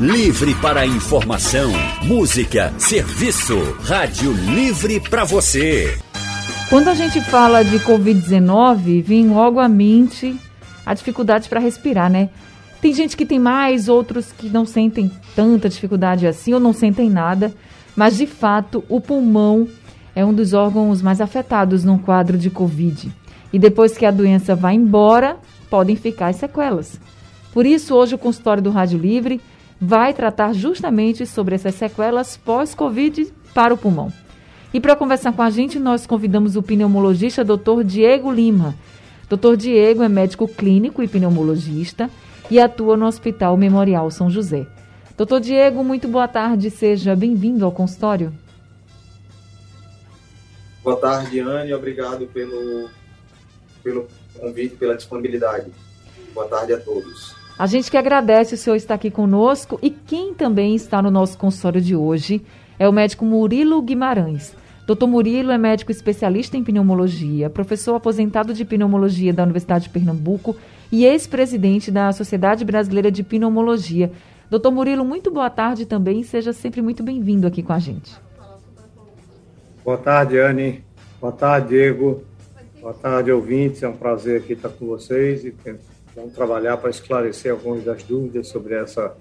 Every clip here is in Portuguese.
Livre para informação, música, serviço. Rádio Livre para você. Quando a gente fala de Covid-19, vem logo à mente a dificuldade para respirar, né? Tem gente que tem mais, outros que não sentem tanta dificuldade assim ou não sentem nada, mas de fato o pulmão é um dos órgãos mais afetados num quadro de Covid. E depois que a doença vai embora, podem ficar as sequelas. Por isso, hoje o consultório do Rádio Livre vai tratar justamente sobre essas sequelas pós-Covid para o pulmão. E para conversar com a gente, nós convidamos o pneumologista Dr. Diego Lima. Dr. Diego é médico clínico e pneumologista e atua no Hospital Memorial São José. Doutor Diego, muito boa tarde, seja bem-vindo ao consultório. Boa tarde, Anne. Obrigado pelo, pelo convite, pela disponibilidade. Boa tarde a todos. A gente que agradece o senhor estar aqui conosco e quem também está no nosso consultório de hoje é o médico Murilo Guimarães. Dr. Murilo é médico especialista em pneumologia, professor aposentado de pneumologia da Universidade de Pernambuco e ex-presidente da Sociedade Brasileira de Pneumologia. Doutor Murilo, muito boa tarde também. Seja sempre muito bem-vindo aqui com a gente. Boa tarde, Anne. Boa tarde, Diego. Boa tarde, ouvintes. É um prazer aqui estar com vocês e vamos trabalhar para esclarecer algumas das dúvidas sobre essa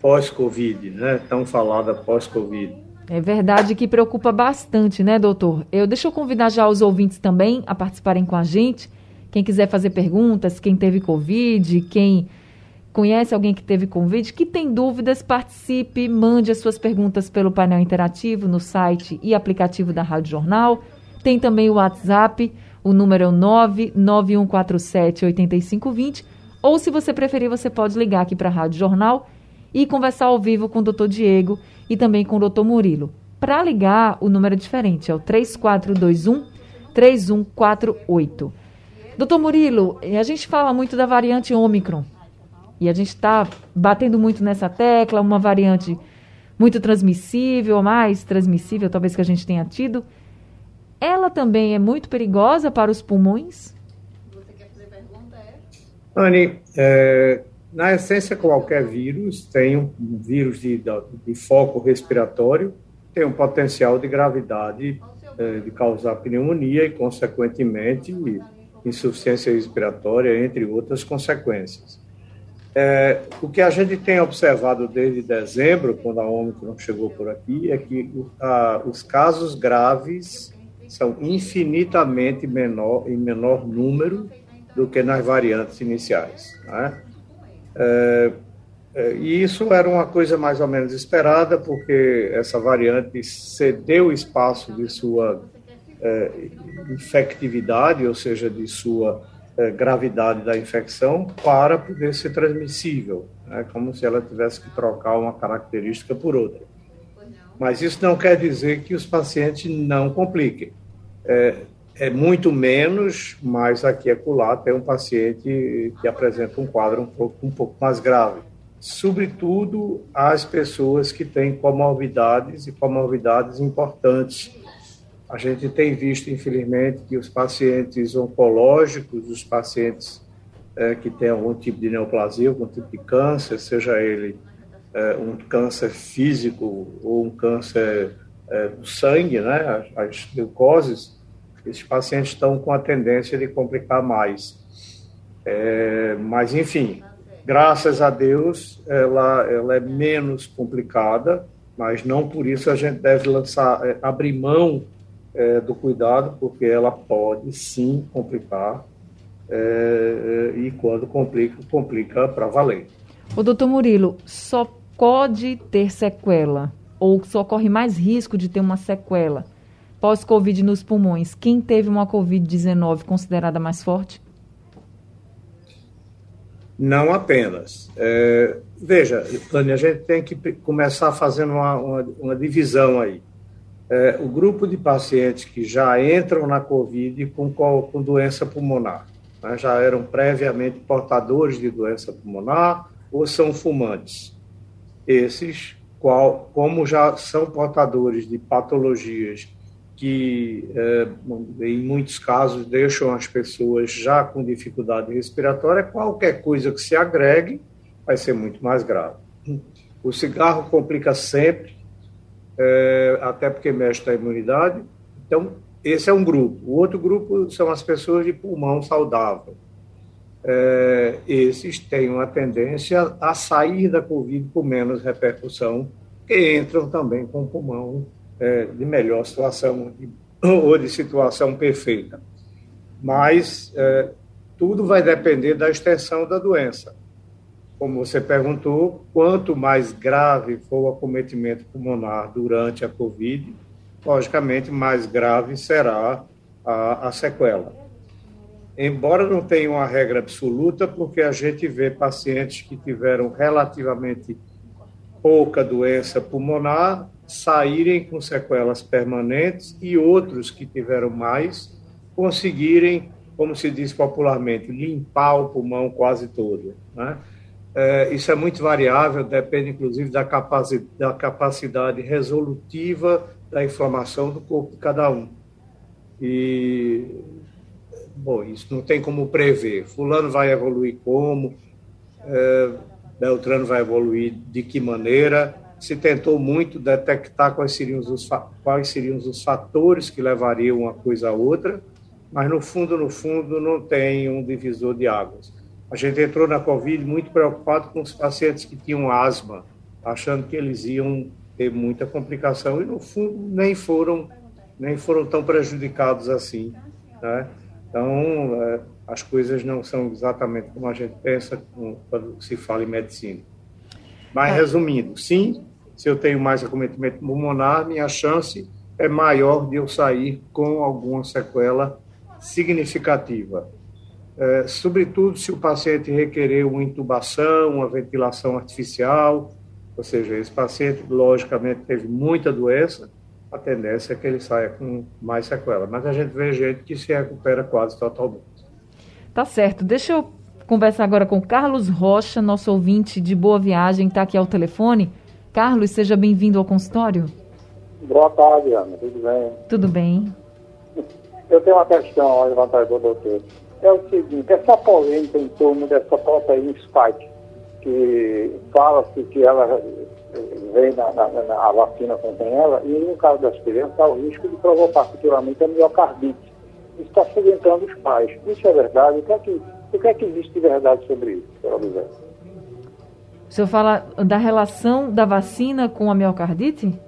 pós-Covid, né? Tão falada pós-Covid. É verdade que preocupa bastante, né, doutor? Eu deixa eu convidar já os ouvintes também a participarem com a gente. Quem quiser fazer perguntas, quem teve Covid, quem conhece alguém que teve Covid, que tem dúvidas, participe, mande as suas perguntas pelo painel interativo no site e aplicativo da Rádio Jornal. Tem também o WhatsApp, o número é o 991478520. Ou, se você preferir, você pode ligar aqui para a Rádio Jornal e conversar ao vivo com o doutor Diego e também com o doutor Murilo. Para ligar, o número é diferente, é o 3421 3148. Doutor Murilo, a gente fala muito da variante Ômicron. E a gente está batendo muito nessa tecla, uma variante muito transmissível, mais transmissível talvez que a gente tenha tido. Ela também é muito perigosa para os pulmões? Você quer fazer pergunta? É? Anne, é, na essência, qualquer vírus tem um vírus de, de foco respiratório, tem um potencial de gravidade é, de causar pneumonia e, consequentemente, insuficiência respiratória, entre outras consequências. É, o que a gente tem observado desde dezembro, quando a Omicron chegou por aqui, é que a, os casos graves são infinitamente menor, em menor número do que nas variantes iniciais. Né? É, é, e isso era uma coisa mais ou menos esperada, porque essa variante cedeu espaço de sua é, infectividade, ou seja, de sua é, gravidade da infecção, para poder ser transmissível, né, como se ela tivesse que trocar uma característica por outra. Mas isso não quer dizer que os pacientes não compliquem. É, é muito menos, mas aqui e acolá tem um paciente que apresenta um quadro um pouco, um pouco mais grave. Sobretudo as pessoas que têm comorbidades e comorbidades importantes. A gente tem visto, infelizmente, que os pacientes oncológicos, os pacientes é, que têm algum tipo de neoplasia, algum tipo de câncer, seja ele é, um câncer físico ou um câncer é, do sangue, né, as leucoses, esses pacientes estão com a tendência de complicar mais. É, mas, enfim, graças a Deus, ela, ela é menos complicada, mas não por isso a gente deve lançar, é, abrir mão é, do cuidado, porque ela pode sim complicar, é, e quando complica, complica para valer. O doutor Murilo, só pode ter sequela, ou só corre mais risco de ter uma sequela pós-Covid nos pulmões, quem teve uma Covid-19 considerada mais forte? Não apenas. É, veja, Tânia, a gente tem que começar fazendo uma, uma, uma divisão aí. É, o grupo de pacientes que já entram na Covid com, com doença pulmonar, né, já eram previamente portadores de doença pulmonar ou são fumantes. Esses, qual, como já são portadores de patologias que, é, em muitos casos, deixam as pessoas já com dificuldade respiratória, qualquer coisa que se agregue vai ser muito mais grave. O cigarro complica sempre, é, até porque mexe na imunidade. Então, esse é um grupo. O outro grupo são as pessoas de pulmão saudável. É, esses têm uma tendência a sair da Covid com menos repercussão, que entram também com o pulmão é, de melhor situação de, ou de situação perfeita. Mas é, tudo vai depender da extensão da doença. Como você perguntou, quanto mais grave for o acometimento pulmonar durante a Covid, logicamente mais grave será a, a sequela. Embora não tenha uma regra absoluta, porque a gente vê pacientes que tiveram relativamente pouca doença pulmonar saírem com sequelas permanentes e outros que tiveram mais conseguirem, como se diz popularmente, limpar o pulmão quase todo. Né? É, isso é muito variável, depende inclusive da capacidade, da capacidade resolutiva da inflamação do corpo de cada um. E, bom, isso não tem como prever. Fulano vai evoluir como, é, Beltrano vai evoluir de que maneira. Se tentou muito detectar quais seriam os, quais seriam os fatores que levariam uma coisa a outra, mas no fundo, no fundo, não tem um divisor de águas. A gente entrou na Covid muito preocupado com os pacientes que tinham asma, achando que eles iam ter muita complicação e no fundo nem foram nem foram tão prejudicados assim, né? Então é, as coisas não são exatamente como a gente pensa quando se fala em medicina. Mas é. resumindo, sim, se eu tenho mais acometimento pulmonar, minha chance é maior de eu sair com alguma sequela significativa é, sobretudo se o paciente requerer uma intubação, uma ventilação artificial, ou seja, esse paciente, logicamente, teve muita doença, a tendência é que ele saia com mais sequela. Mas a gente vê gente que se recupera quase totalmente. Tá certo. Deixa eu conversar agora com Carlos Rocha, nosso ouvinte de Boa Viagem, está aqui ao telefone. Carlos, seja bem-vindo ao consultório. Boa tarde, Ana. Tudo bem? Tudo bem. Eu tenho uma questão a levantar do doutor é o seguinte, essa polêmica em torno dessa proteína spike, que fala-se que ela vem na, na, na, a vacina contém ela, e no caso das crianças há o risco de provocar futuramente a miocardite. Isso está salientando os pais. Isso é verdade? O que é que, o que, é que existe de verdade sobre isso, senhor José? O senhor fala da relação da vacina com a miocardite?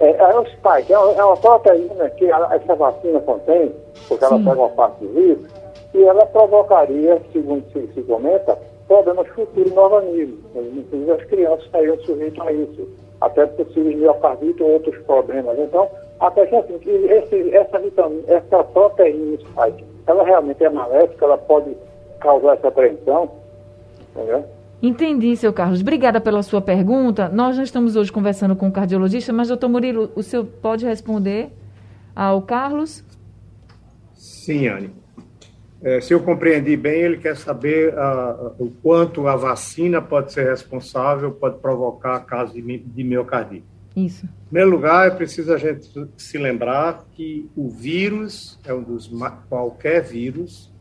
É, é o spike, é, é uma proteína que a, essa vacina contém, porque Sim. ela pega uma parte do vírus, e ela provocaria, segundo se, se comenta, problemas futuros no organismo. Inclusive as crianças estariam sujeitas a isso, até possíveis miocardite ou outros problemas. Então, a questão é assim, que esse, essa vitamina, essa proteína spike, ela realmente é maléfica, ela pode causar essa apreensão, entendeu? Entendi, seu Carlos. Obrigada pela sua pergunta. Nós já estamos hoje conversando com o cardiologista, mas, doutor Murilo, o senhor pode responder ao Carlos? Sim, Anne. É, se eu compreendi bem, ele quer saber uh, o quanto a vacina pode ser responsável, pode provocar casos de, de miocardite. Isso. Em primeiro lugar, é preciso a gente se lembrar que o vírus é um dos qualquer vírus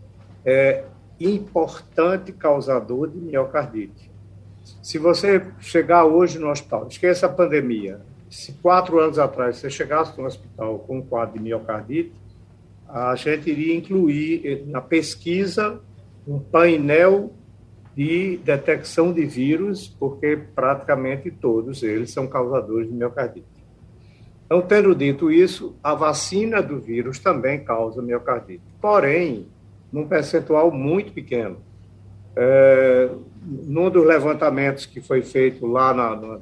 é importante causador de miocardite. Se você chegar hoje no hospital, esqueça a pandemia. Se quatro anos atrás você chegasse no hospital com um quadro de miocardite, a gente iria incluir na pesquisa um painel de detecção de vírus, porque praticamente todos eles são causadores de miocardite. Então, tendo dito isso, a vacina do vírus também causa miocardite, porém, num percentual muito pequeno. É, num dos levantamentos que foi feito lá na, na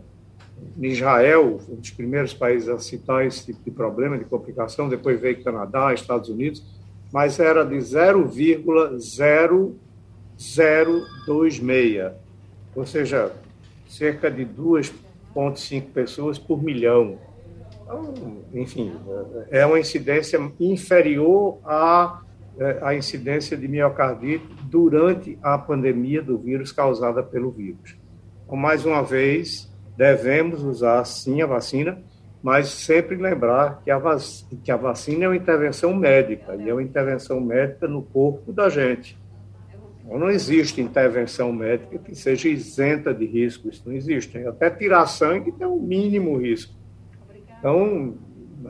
Israel, um dos primeiros países a citar esse tipo de problema, de complicação, depois veio Canadá, Estados Unidos, mas era de 0,0026, ou seja, cerca de 2,5 pessoas por milhão. Então, enfim, é uma incidência inferior à, é, à incidência de miocardite durante a pandemia do vírus causada pelo vírus. Então, mais uma vez, devemos usar sim a vacina, mas sempre lembrar que a, vac... que a vacina é uma intervenção médica, e é uma intervenção médica no corpo da gente. Não existe intervenção médica que seja isenta de risco, isso não existe. Até tirar sangue tem um mínimo risco. Então,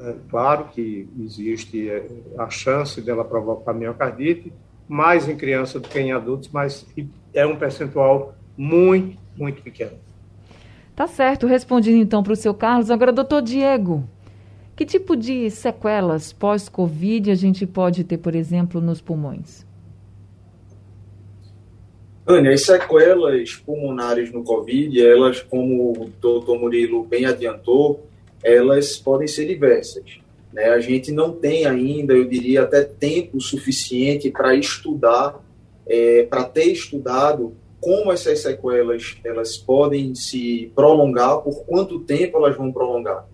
é claro que existe é, a chance dela provocar miocardite, mais em crianças do que em adultos, mas é um percentual muito, muito pequeno. Tá certo, respondido então para o seu Carlos. Agora, doutor Diego, que tipo de sequelas pós-Covid a gente pode ter, por exemplo, nos pulmões? Tânia, as sequelas pulmonares no Covid, elas, como o doutor Murilo bem adiantou, elas podem ser diversas. Né? A gente não tem ainda, eu diria, até tempo suficiente para estudar, é, para ter estudado como essas sequelas elas podem se prolongar, por quanto tempo elas vão prolongar.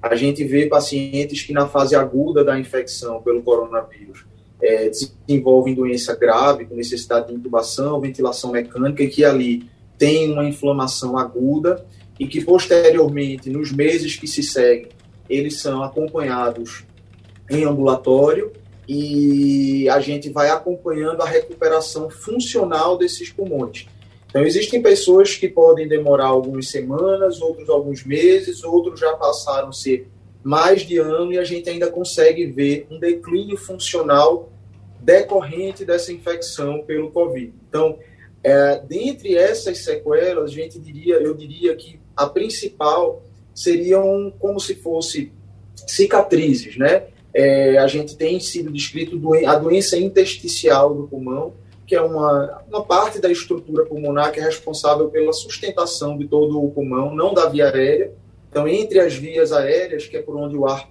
A gente vê pacientes que na fase aguda da infecção pelo coronavírus é, desenvolvem doença grave, com necessidade de intubação, ventilação mecânica, e que ali tem uma inflamação aguda e que posteriormente, nos meses que se seguem, eles são acompanhados em ambulatório e a gente vai acompanhando a recuperação funcional desses pulmões. Então, existem pessoas que podem demorar algumas semanas, outros alguns meses, outros já passaram a ser mais de ano e a gente ainda consegue ver um declínio funcional decorrente dessa infecção pelo Covid. Então, é, dentre essas sequelas, a gente diria, eu diria que a principal seriam como se fosse cicatrizes, né? É, a gente tem sido descrito a doença intersticial do pulmão, que é uma, uma parte da estrutura pulmonar que é responsável pela sustentação de todo o pulmão, não da via aérea. Então, entre as vias aéreas, que é por onde o ar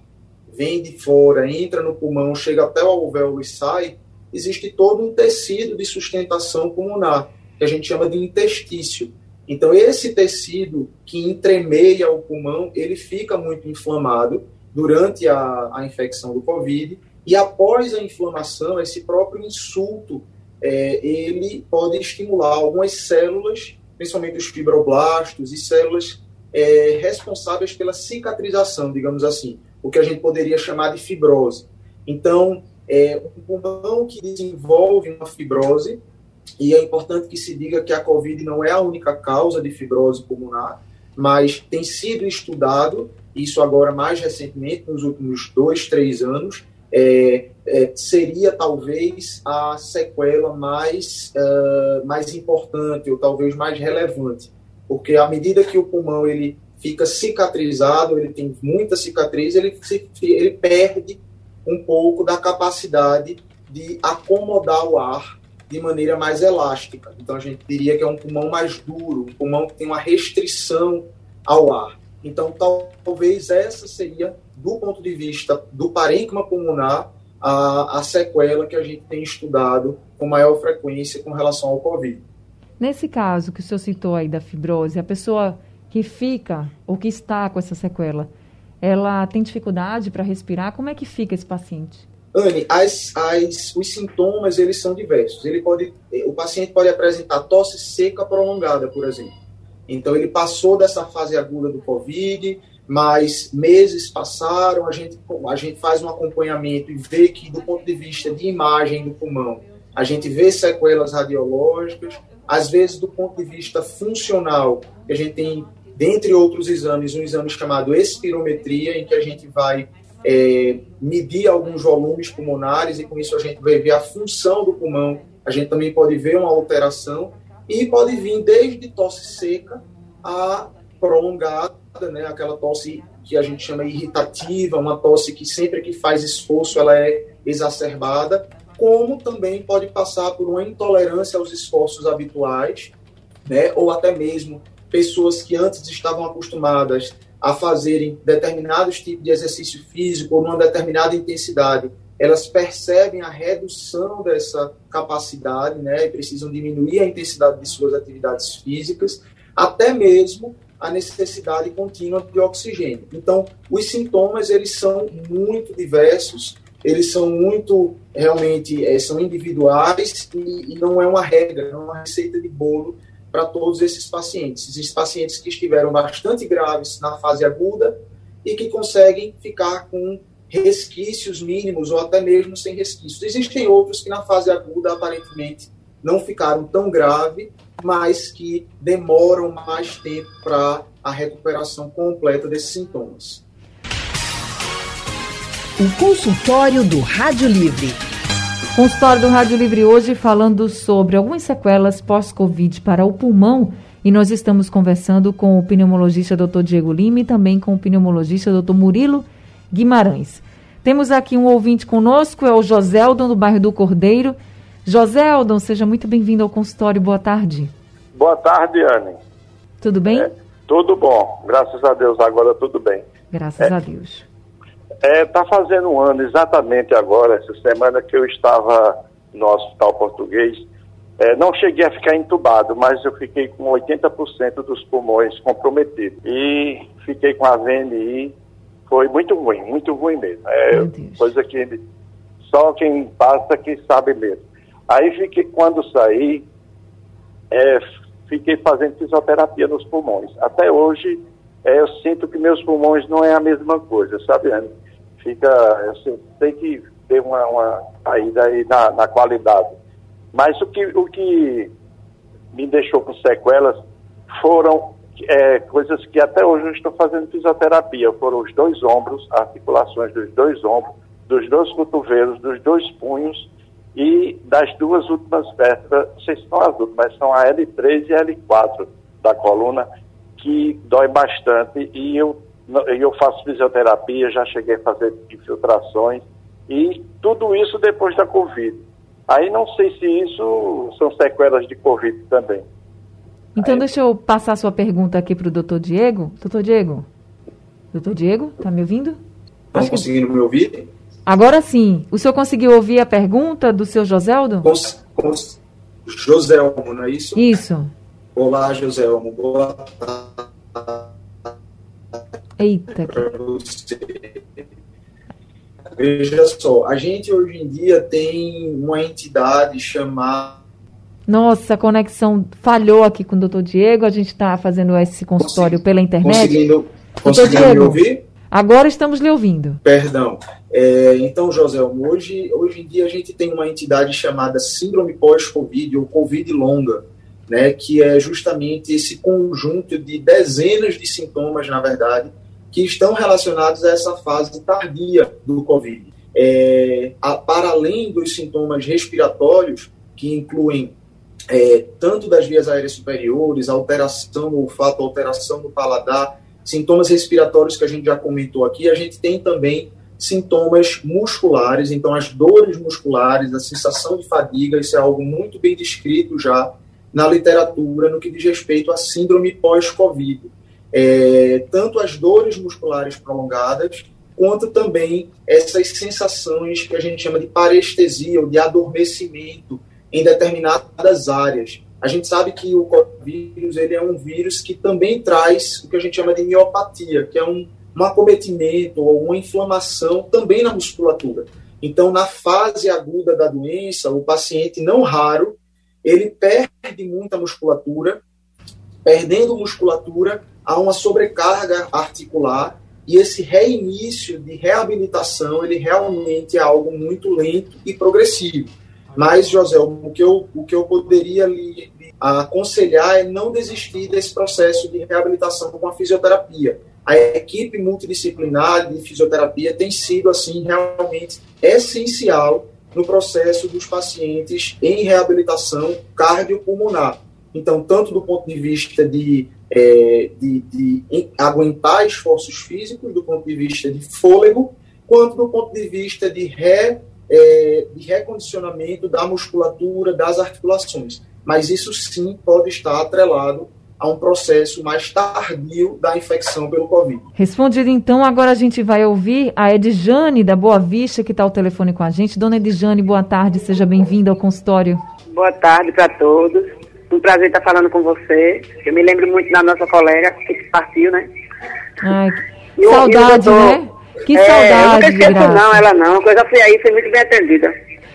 vem de fora, entra no pulmão, chega até o alvéolo e sai, existe todo um tecido de sustentação pulmonar, que a gente chama de intestício. Então, esse tecido que entremeia o pulmão, ele fica muito inflamado durante a, a infecção do Covid, e após a inflamação, esse próprio insulto é, ele pode estimular algumas células, principalmente os fibroblastos e células é, responsáveis pela cicatrização, digamos assim, o que a gente poderia chamar de fibrose. Então, é, um pulmão que desenvolve uma fibrose, e é importante que se diga que a COVID não é a única causa de fibrose pulmonar, mas tem sido estudado, isso agora mais recentemente, nos últimos dois, três anos, é, é, seria talvez a sequela mais, uh, mais importante ou talvez mais relevante, porque à medida que o pulmão ele fica cicatrizado, ele tem muita cicatriz, ele, ele perde um pouco da capacidade de acomodar o ar de maneira mais elástica. Então a gente diria que é um pulmão mais duro, um pulmão que tem uma restrição ao ar. Então talvez essa seria do ponto de vista do parênquima pulmonar, a, a sequela que a gente tem estudado com maior frequência com relação ao Covid. Nesse caso que o senhor citou aí da fibrose, a pessoa que fica ou que está com essa sequela, ela tem dificuldade para respirar? Como é que fica esse paciente? Anne, as, as, os sintomas eles são diversos. Ele pode, o paciente pode apresentar tosse seca prolongada, por exemplo. Então ele passou dessa fase aguda do COVID, mas meses passaram, a gente, a gente faz um acompanhamento e vê que, do ponto de vista de imagem do pulmão, a gente vê sequelas radiológicas, às vezes, do ponto de vista funcional, a gente tem, dentre outros exames, um exame chamado espirometria, em que a gente vai é, medir alguns volumes pulmonares e, com isso, a gente vai ver a função do pulmão. A gente também pode ver uma alteração e pode vir desde tosse seca a prolongada né? Aquela tosse que a gente chama irritativa, uma tosse que sempre que faz esforço ela é exacerbada, como também pode passar por uma intolerância aos esforços habituais, né? Ou até mesmo pessoas que antes estavam acostumadas a fazerem determinados tipos de exercício físico ou numa determinada intensidade, elas percebem a redução dessa capacidade, né, e precisam diminuir a intensidade de suas atividades físicas, até mesmo a necessidade contínua de oxigênio. Então, os sintomas eles são muito diversos, eles são muito realmente é, são individuais e, e, não é uma regra, não é uma receita de bolo para todos esses pacientes. Existem pacientes que estiveram bastante graves na fase aguda e que conseguem ficar com resquícios mínimos ou até mesmo sem resquícios. Existem outros que na fase aguda aparentemente não ficaram tão graves, mas que demoram mais tempo para a recuperação completa desses sintomas. O consultório do Rádio Livre. Consultório do Rádio Livre hoje falando sobre algumas sequelas pós-Covid para o pulmão. E nós estamos conversando com o pneumologista Dr. Diego Lima e também com o pneumologista Dr. Murilo Guimarães. Temos aqui um ouvinte conosco, é o Joséldon, do bairro do Cordeiro. Joséldon, seja muito bem-vindo ao consultório. Boa tarde. Boa tarde, Anne. Tudo bem? É, tudo bom, graças a Deus, agora tudo bem. Graças é, a Deus. É, tá fazendo um ano exatamente agora, essa semana que eu estava no Hospital Português. É, não cheguei a ficar entubado, mas eu fiquei com 80% dos pulmões comprometidos. E fiquei com a VNI foi muito ruim, muito ruim mesmo. É coisa que só quem passa que sabe mesmo. Aí fiquei, quando saí, é, fiquei fazendo fisioterapia nos pulmões. Até hoje, é, eu sinto que meus pulmões não é a mesma coisa, sabe? Fica, eu sei que tem uma, uma caída aí na, na qualidade. Mas o que, o que me deixou com sequelas foram é, coisas que até hoje eu estou fazendo fisioterapia. Foram os dois ombros, articulações dos dois ombros, dos dois cotovelos, dos dois punhos e das duas últimas vértebras, não sei se são as últimas, são a L3 e a L4 da coluna, que dói bastante e eu, eu faço fisioterapia, já cheguei a fazer infiltrações e tudo isso depois da Covid. Aí não sei se isso são sequelas de Covid também. Então, Aí... deixa eu passar a sua pergunta aqui para o doutor Diego. Doutor Diego? Doutor Diego, tá me ouvindo? Estão conseguindo que... me ouvir? Agora sim. O senhor conseguiu ouvir a pergunta do seu Joseldo? Cons... Cons... Joselmo, não é isso? Isso. Olá, Joselmo. Boa tarde. Eita. Veja só, a gente hoje em dia tem uma entidade chamada nossa, a conexão falhou aqui com o doutor Diego. A gente está fazendo esse consultório pela internet. Conseguindo, conseguindo Diego, me ouvir? Agora estamos lhe ouvindo. Perdão. É, então, José, hoje, hoje em dia a gente tem uma entidade chamada Síndrome Pós-Covid, ou Covid longa, né, que é justamente esse conjunto de dezenas de sintomas, na verdade, que estão relacionados a essa fase tardia do Covid. É, a, para além dos sintomas respiratórios, que incluem é, tanto das vias aéreas superiores, alteração no olfato, alteração no paladar, sintomas respiratórios que a gente já comentou aqui, a gente tem também sintomas musculares, então as dores musculares, a sensação de fadiga, isso é algo muito bem descrito já na literatura no que diz respeito à síndrome pós-Covid. É, tanto as dores musculares prolongadas, quanto também essas sensações que a gente chama de parestesia ou de adormecimento, em determinadas áreas. A gente sabe que o coronavírus ele é um vírus que também traz o que a gente chama de miopatia, que é um, um acometimento ou uma inflamação também na musculatura. Então, na fase aguda da doença, o paciente, não raro, ele perde muita musculatura, perdendo musculatura, há uma sobrecarga articular e esse reinício de reabilitação, ele realmente é algo muito lento e progressivo. Mas, José, o que eu, o que eu poderia lhe aconselhar é não desistir desse processo de reabilitação com a fisioterapia. A equipe multidisciplinar de fisioterapia tem sido, assim, realmente essencial no processo dos pacientes em reabilitação cardiopulmonar. Então, tanto do ponto de vista de, é, de, de aguentar esforços físicos, do ponto de vista de fôlego, quanto do ponto de vista de re é, de recondicionamento da musculatura, das articulações. Mas isso sim pode estar atrelado a um processo mais tardio da infecção pelo Covid. Respondido então, agora a gente vai ouvir a Edjane da Boa Vista, que está ao telefone com a gente. Dona Edjane, boa tarde, seja bem-vinda ao consultório. Boa tarde para todos. Um prazer estar falando com você. Eu me lembro muito da nossa colega que partiu, né? Ai, que saudade, né? Que é, saudade, eu nunca não, ela não. Eu fui aí, foi muito bem atendida.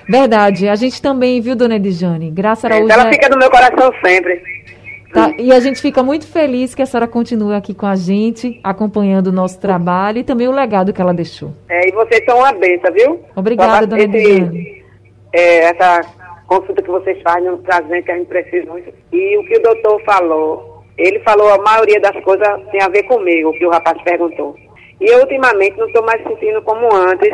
Verdade. A gente também, viu, dona Edjane? Graça é, Araújo. Ela é... fica no meu coração sempre. Tá, e a gente fica muito feliz que a senhora continue aqui com a gente, acompanhando o nosso trabalho e também o legado que ela deixou. É, e vocês são uma benção, viu? Obrigada, dona Edjane. É, essa consulta que vocês fazem pra gente, que a gente precisa muito. E o que o doutor falou, ele falou a maioria das coisas tem a ver comigo, o que o rapaz perguntou. E eu ultimamente não estou mais sentindo como antes,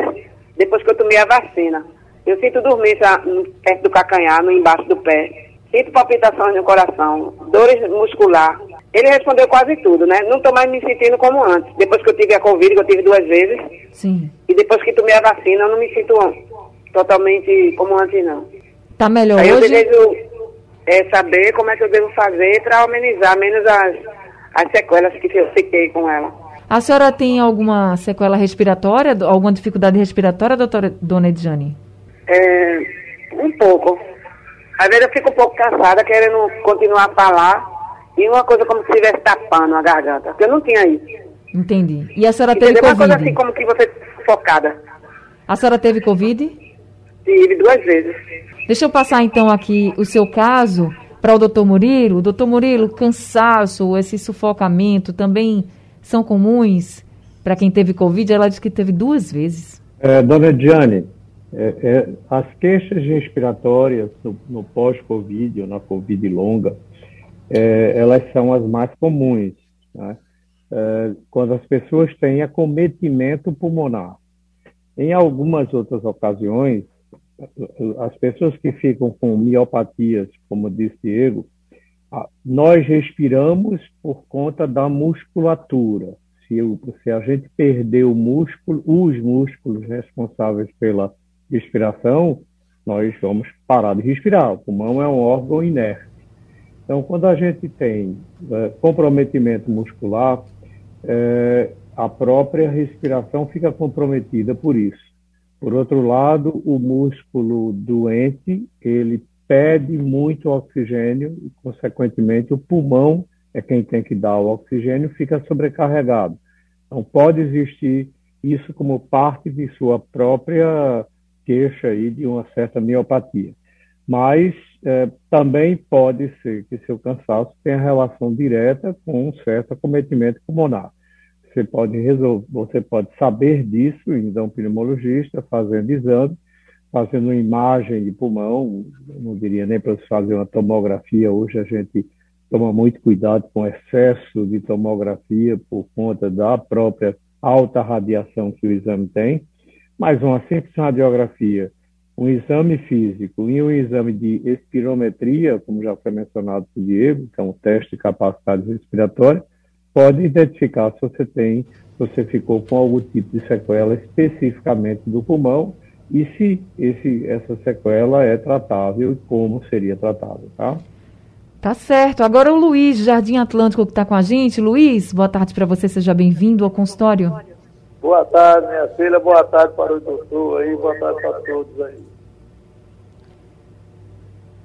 depois que eu tomei a vacina. Eu sinto dormência perto do cacanhar, no embaixo do pé. Sinto palpitações no coração, dores muscular. Ele respondeu quase tudo, né? Não estou mais me sentindo como antes. Depois que eu tive a Covid, que eu tive duas vezes. Sim. E depois que tomei a vacina, eu não me sinto totalmente como antes, não. Tá melhor Aí eu hoje? desejo é, saber como é que eu devo fazer para amenizar menos as, as sequelas que eu fiquei com ela. A senhora tem alguma sequela respiratória, alguma dificuldade respiratória, doutora Dona Edjane? É, um pouco. Às vezes eu fico um pouco cansada, querendo continuar a falar, e uma coisa como se estivesse tapando a garganta, porque eu não tinha isso. Entendi. E a senhora teve Entendeu? Uma coisa Covid? assim como que você focada. A senhora teve Covid? Tive duas vezes. Deixa eu passar então aqui o seu caso para o doutor Murilo. Doutor Murilo, cansaço, esse sufocamento também são comuns para quem teve Covid? Ela disse que teve duas vezes. É, dona Diane, é, é, as queixas respiratórias no, no pós-Covid ou na Covid longa, é, elas são as mais comuns, né? É, quando as pessoas têm acometimento pulmonar. Em algumas outras ocasiões, as pessoas que ficam com miopatias, como disse Diego, nós respiramos por conta da musculatura. Se, o- se a gente perder o músculo, os músculos responsáveis pela respiração, nós vamos parar de respirar. O pulmão é um órgão inerte. Então, quando a gente tem eh, comprometimento muscular, eh, a própria respiração fica comprometida por isso. Por outro lado, o músculo doente, ele pede muito oxigênio e, consequentemente, o pulmão é quem tem que dar o oxigênio, fica sobrecarregado. Então, pode existir isso como parte de sua própria queixa aí de uma certa miopatia. Mas eh, também pode ser que seu cansaço tenha relação direta com um certo acometimento pulmonar. Você pode resolver, você pode saber disso indo a um pneumologista, fazendo exame, fazendo uma imagem de pulmão, não diria nem para fazer uma tomografia, hoje a gente toma muito cuidado com excesso de tomografia por conta da própria alta radiação que o exame tem, mas uma simples radiografia, um exame físico e um exame de espirometria, como já foi mencionado por Diego, que é um teste de capacidade respiratória, pode identificar se você tem, se você ficou com algum tipo de sequela especificamente do pulmão e se esse, essa sequela é tratável e como seria tratável, tá? Tá certo. Agora o Luiz, Jardim Atlântico, que está com a gente. Luiz, boa tarde para você, seja bem-vindo ao consultório. Boa tarde, minha filha. Boa tarde para o doutor aí. Boa tarde para todos aí.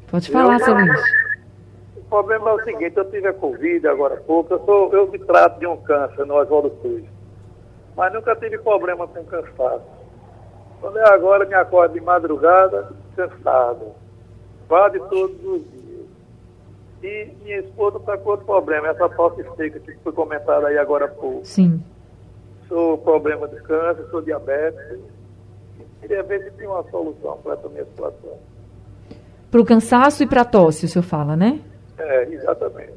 Pode falar, seu Luiz. O problema é o seguinte, eu tive a Covid agora há pouco, eu, sou, eu me trato de um câncer no Oswaldo Cruz. Mas nunca tive problema com cansaço. Quando é agora, me acordo de madrugada, cansado. Quase todos os dias. E minha esposa está com outro problema, essa tosse seca que foi comentada aí agora há pouco. Sim. Sou problema de câncer, sou diabético. Queria ver se tem uma solução para essa minha situação. Para o cansaço e para a tosse, o senhor fala, né? É, exatamente.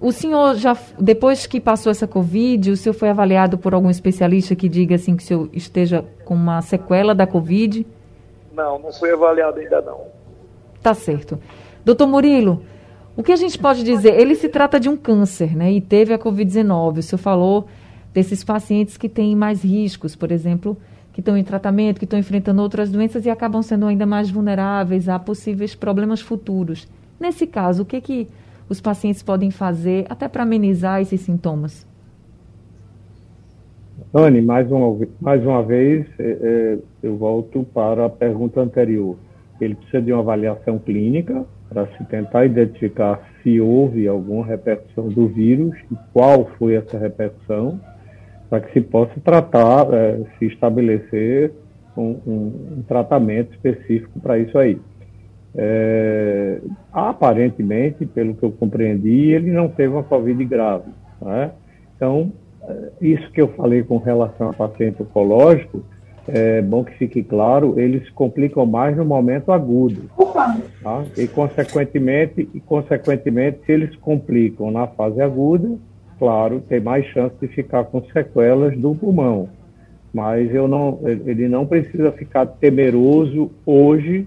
O senhor já, depois que passou essa Covid, o senhor foi avaliado por algum especialista que diga assim que o senhor esteja com uma sequela da Covid? Não, não foi avaliado ainda não. Tá certo. Doutor Murilo, o que a gente pode dizer? Ele se trata de um câncer, né? E teve a Covid-19. O senhor falou desses pacientes que têm mais riscos, por exemplo, que estão em tratamento, que estão enfrentando outras doenças e acabam sendo ainda mais vulneráveis a possíveis problemas futuros. Nesse caso, o que, que os pacientes podem fazer até para amenizar esses sintomas? Anne, mais uma, mais uma vez, é, é, eu volto para a pergunta anterior. Ele precisa de uma avaliação clínica para se tentar identificar se houve alguma repercussão do vírus e qual foi essa repercussão, para que se possa tratar, é, se estabelecer um, um, um tratamento específico para isso aí. É, aparentemente, pelo que eu compreendi, ele não teve uma Covid grave. Né? Então, isso que eu falei com relação ao paciente oncológico é bom que fique claro, eles complicam mais no momento agudo. Tá? E, consequentemente, e, consequentemente, se eles complicam na fase aguda, claro, tem mais chance de ficar com sequelas do pulmão. Mas eu não, ele não precisa ficar temeroso hoje,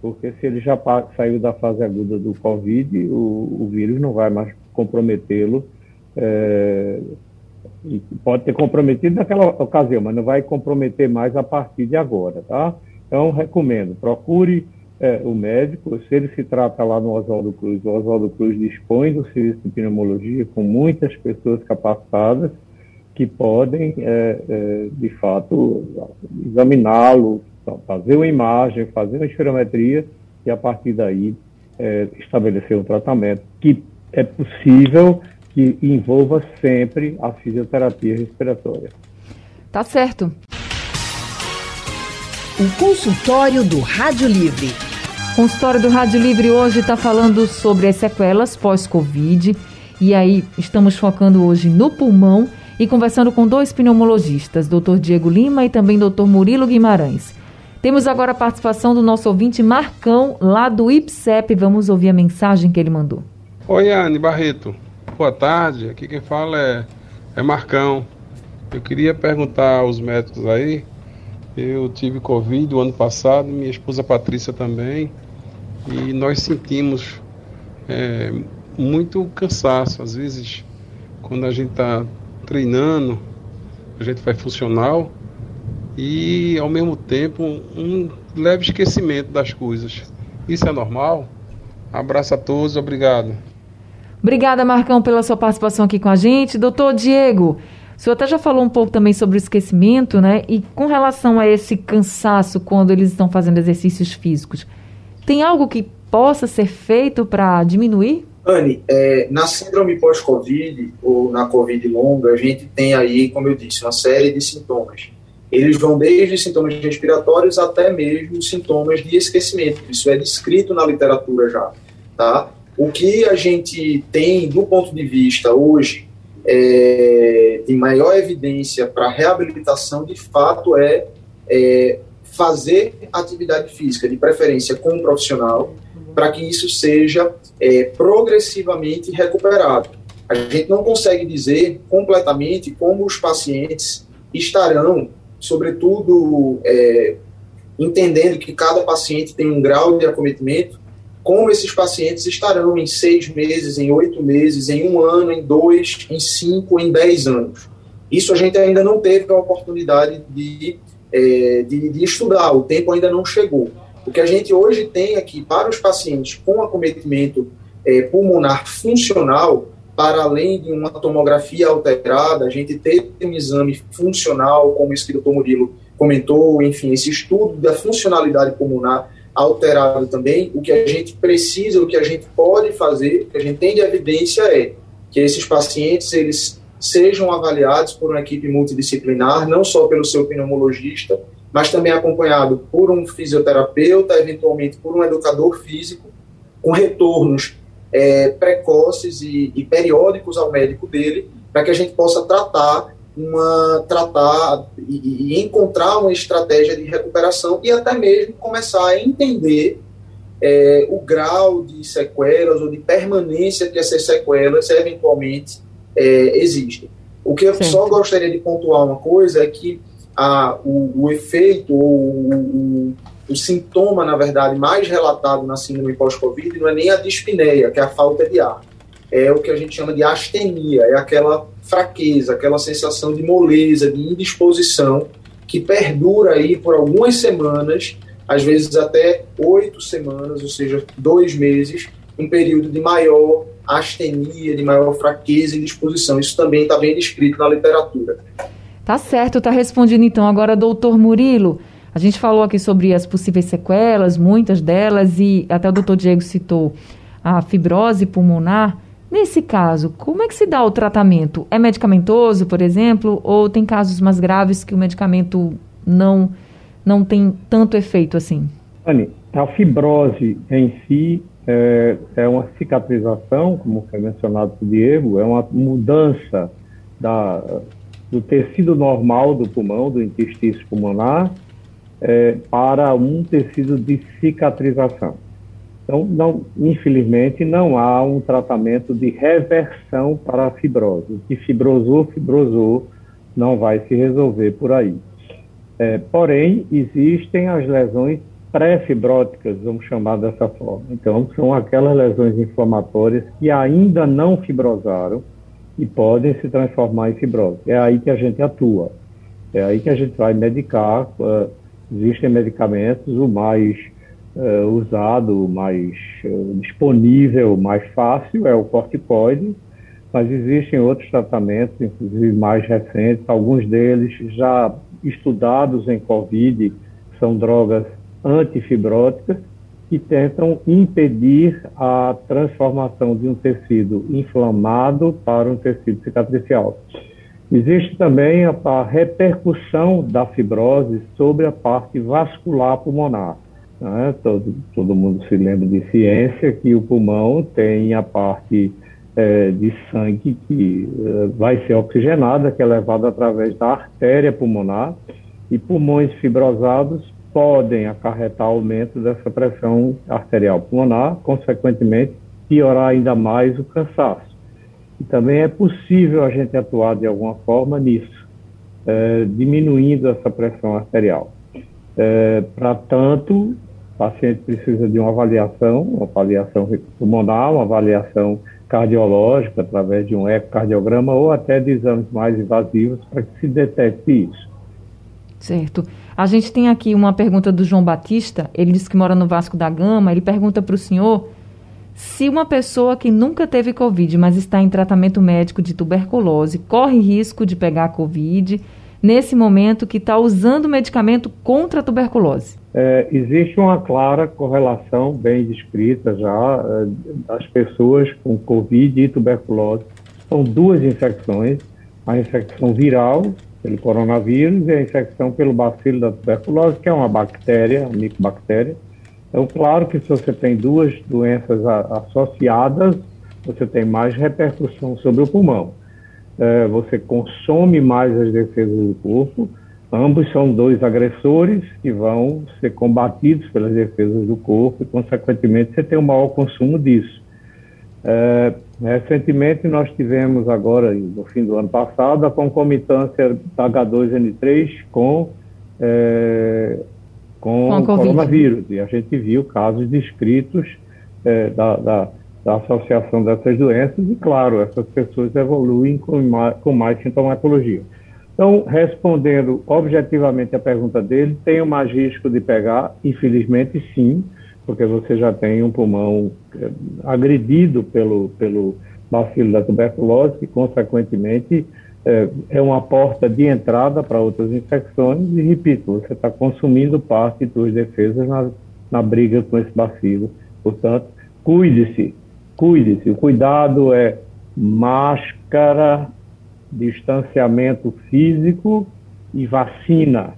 porque se ele já saiu da fase aguda do Covid, o, o vírus não vai mais comprometê-lo. É, pode ter comprometido naquela ocasião, mas não vai comprometer mais a partir de agora, tá? Então, recomendo, procure é, o médico, se ele se trata lá no Oswaldo Cruz, o Oswaldo Cruz dispõe do serviço de pneumologia com muitas pessoas capacitadas que podem, é, é, de fato, examiná-lo, fazer uma imagem, fazer uma espirometria e, a partir daí, é, estabelecer um tratamento que é possível que envolva sempre a fisioterapia respiratória. Tá certo. O consultório do Rádio Livre. O consultório do Rádio Livre hoje está falando sobre as sequelas pós-Covid. E aí, estamos focando hoje no pulmão e conversando com dois pneumologistas, Dr. Diego Lima e também Dr. Murilo Guimarães. Temos agora a participação do nosso ouvinte Marcão, lá do IPSEP. Vamos ouvir a mensagem que ele mandou. Oi, Anne Barreto boa tarde. Aqui quem fala é, é Marcão. Eu queria perguntar aos médicos aí. Eu tive Covid o ano passado, minha esposa Patrícia também, e nós sentimos é, muito cansaço. Às vezes, quando a gente está treinando, a gente faz funcional e, ao mesmo tempo, um leve esquecimento das coisas. Isso é normal? Abraço a todos, obrigado. Obrigada, Marcão, pela sua participação aqui com a gente. Doutor Diego, o senhor até já falou um pouco também sobre o esquecimento, né? E com relação a esse cansaço quando eles estão fazendo exercícios físicos, tem algo que possa ser feito para diminuir? Anne, é, na síndrome pós-Covid ou na Covid longa, a gente tem aí, como eu disse, uma série de sintomas. Eles vão desde sintomas respiratórios até mesmo sintomas de esquecimento. Isso é descrito na literatura já, tá? O que a gente tem do ponto de vista hoje é, de maior evidência para reabilitação, de fato, é, é fazer atividade física, de preferência com um profissional, para que isso seja é, progressivamente recuperado. A gente não consegue dizer completamente como os pacientes estarão, sobretudo é, entendendo que cada paciente tem um grau de acometimento, como esses pacientes estarão em seis meses, em oito meses, em um ano, em dois, em cinco, em dez anos. Isso a gente ainda não teve a oportunidade de, é, de, de, estudar, o tempo ainda não chegou. O que a gente hoje tem aqui para os pacientes com acometimento é, pulmonar funcional, para além de uma tomografia alterada, a gente ter um exame funcional, como o doutor Murilo comentou, enfim, esse estudo da funcionalidade pulmonar, alterado também, o que a gente precisa, o que a gente pode fazer, o que a gente tem de evidência é que esses pacientes eles sejam avaliados por uma equipe multidisciplinar, não só pelo seu pneumologista, mas também acompanhado por um fisioterapeuta, eventualmente por um educador físico, com retornos é, precoces e, e periódicos ao médico dele, para que a gente possa tratar uma tratar e, e, encontrar uma estratégia de recuperação e até mesmo começar a entender é, o grau de sequelas ou de permanência que essas sequelas eventualmente é, existem. O que eu Sim. só gostaria de pontuar uma coisa é que a, o, o efeito ou o, o, sintoma, na verdade, mais relatado na síndrome pós-Covid não é nem a dispneia, que é a falta de ar. É o que a gente chama de astenia, é aquela fraqueza, aquela sensação de moleza, de indisposição, que perdura aí por algumas semanas, às vezes até oito semanas, ou seja, dois meses, um período de maior astenia, de maior fraqueza e indisposição. Isso também está bem descrito na literatura. Tá certo, está respondido então. Agora, doutor Murilo, a gente falou aqui sobre as possíveis sequelas, muitas delas, e até o doutor Diego citou a fibrose pulmonar. Nesse caso, como é que se dá o tratamento? É medicamentoso, por exemplo, ou tem casos mais graves que o medicamento não, não tem tanto efeito assim? Anne, a fibrose em si é, é uma cicatrização, como foi mencionado por Diego, é uma mudança da, do tecido normal do pulmão, do intestino pulmonar, é, para um tecido de cicatrização. Então, não, infelizmente, não há um tratamento de reversão para a fibrose. O que fibrosou, fibrosou, não vai se resolver por aí. É, porém, existem as lesões pré-fibróticas, vamos chamar dessa forma. Então, são aquelas lesões inflamatórias que ainda não fibrosaram e podem se transformar em fibrose. É aí que a gente atua. É aí que a gente vai medicar. Uh, existem medicamentos, o mais uh, usado, mais uh, disponível, mais fácil é o corticoide, mas existem outros tratamentos, inclusive mais recentes, alguns deles já estudados em COVID, são drogas antifibróticas que tentam impedir a transformação de um tecido inflamado para um tecido cicatricial. Existe também a, a repercussão da fibrose sobre a parte vascular pulmonar. Né? Todo, todo mundo se lembra de ciência que o pulmão tem a parte é, de sangue que é, vai ser oxigenada, que é levada através da artéria pulmonar, e pulmões fibrosados podem acarretar aumento dessa pressão arterial pulmonar, consequentemente piorar ainda mais o cansaço. E também é possível a gente atuar de alguma forma nisso, é, diminuindo essa pressão arterial. É, Para tanto, paciente precisa de uma avaliação, uma avaliação pulmonar, uma avaliação cardiológica através de um ecocardiograma ou até de exames mais invasivos para que se detecte isso. Certo. A gente tem aqui uma pergunta do João Batista, ele diz que mora no Vasco da Gama, ele pergunta para o senhor se uma pessoa que nunca teve Covid, mas está em tratamento médico de tuberculose, corre risco de pegar Covid nesse momento que está usando medicamento contra a tuberculose? É, existe uma clara correlação bem descrita já é, das pessoas com Covid e tuberculose. São duas infecções, a infecção viral pelo coronavírus e a infecção pelo bacilo da tuberculose, que é uma bactéria, uma micobactéria. Então, claro que se você tem duas doenças associadas, você tem mais repercussão sobre o pulmão é, você consome mais as defesas do corpo. Ambos são dois agressores que vão ser combatidos pelas defesas do corpo e, consequentemente, você tem um maior consumo disso. É, recentemente, nós tivemos agora, no fim do ano passado, a concomitância da H2N3 com, é, com, com o coronavírus. E a gente viu casos descritos é, da, da da associação dessas doenças e, claro, essas pessoas evoluem com mais, com mais sintomatologia. Então, respondendo objetivamente a pergunta dele, tem mais risco de pegar? Infelizmente, sim, porque você já tem um pulmão eh, agredido pelo, pelo bacilo da tuberculose, que, consequentemente, é, é uma porta de entrada para outras infecções, e, repito, você está consumindo parte das defesas na, na briga com esse bacilo. Portanto, cuide-se, cuide-se. O cuidado é máscara, distanciamento físico e vacina.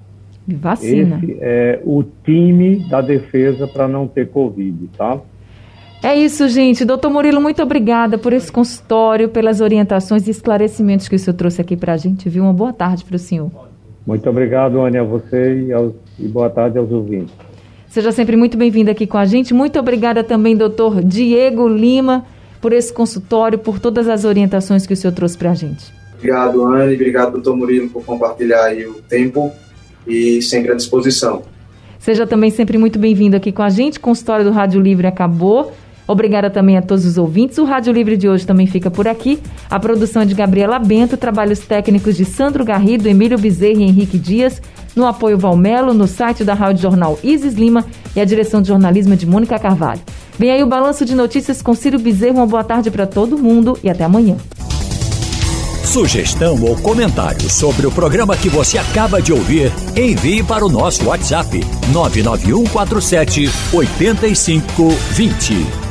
E vacina. Esse é o time da defesa para não ter Covid, tá? É isso, gente. Doutor Murilo, muito obrigada por esse consultório, pelas orientações e esclarecimentos que o senhor trouxe aqui para a gente, viu? Uma boa tarde para o senhor. Muito obrigado, Ana, a você e, aos, e boa tarde aos ouvintes. Seja sempre muito bem-vindo aqui com a gente. Muito obrigada também, doutor Diego Lima, por esse consultório, por todas as orientações que o senhor trouxe para a gente. Obrigado, Anne. Obrigado, doutor Murilo, por compartilhar o tempo e sempre à disposição. Seja também sempre muito bem-vindo aqui com a gente. O consultório do Rádio Livre acabou. Obrigada também a todos os ouvintes. O Rádio Livre de hoje também fica por aqui. A produção é de Gabriela Bento, trabalhos técnicos de Sandro Garrido, Emílio Bezerra e Henrique Dias, no apoio Valmelo, no site da Rádio Jornal Isis Lima e a direção de jornalismo de Mônica Carvalho. Vem aí o balanço de notícias com Ciro Bezerra. Uma boa tarde para todo mundo e até amanhã. Sugestão ou comentário sobre o programa que você acaba de ouvir, envie para o nosso WhatsApp 99147 8520.